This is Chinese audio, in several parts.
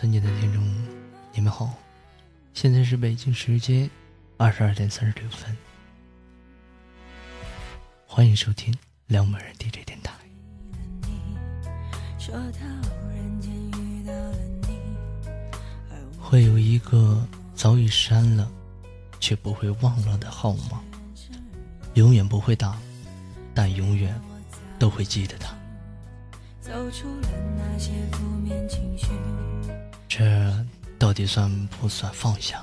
尊敬的听众，你们好，现在是北京时间二十二点三十六分，欢迎收听两美人 DJ 电台。会有一个早已删了，却不会忘了的号码，永远不会打，但永远都会记得他。走出了那些负面情绪这到底算不算放下？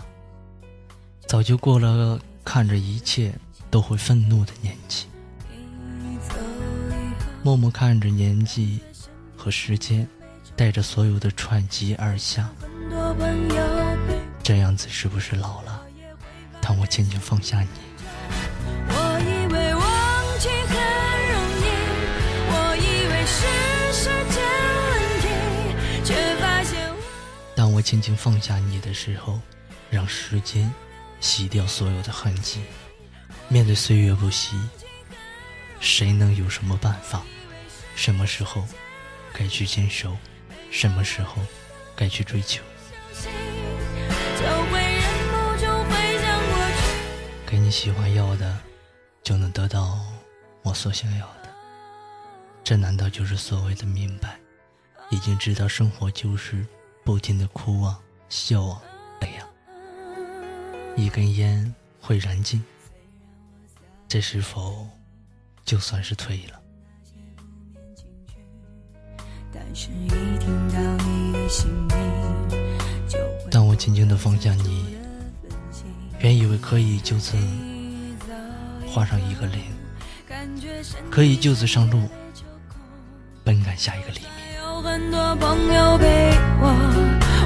早就过了看着一切都会愤怒的年纪，默默看着年纪和时间带着所有的串击而下，这样子是不是老了？当我渐渐放下你。轻轻放下你的时候，让时间洗掉所有的痕迹。面对岁月不息，谁能有什么办法？什么时候该去坚守？什么时候该去追求？给你喜欢要的，就能得到我所想要的。这难道就是所谓的明白？已经知道生活就是。不停的哭啊，笑啊，悲啊。一根烟会燃尽，这是否就算是退了？当我轻轻的放下你，原以为可以就此画上一个零，可以就此上路，奔赶下一个黎明。很多朋友陪我，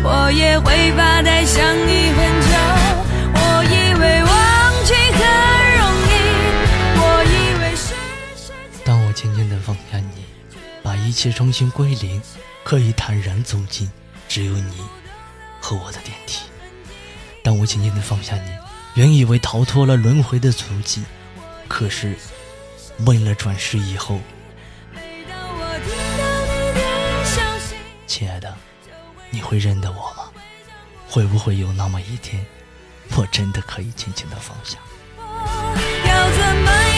我也会发呆想你很久。我以为忘记很容易，我以为是。当我轻轻的放下你，把一切重新归零，可以坦然走进只有你和我的电梯。当我渐渐的放下你，原以为逃脱了轮回的足迹，可是为了转世以后。亲爱的，你会认得我吗？会不会有那么一天，我真的可以轻轻的放下？要怎么？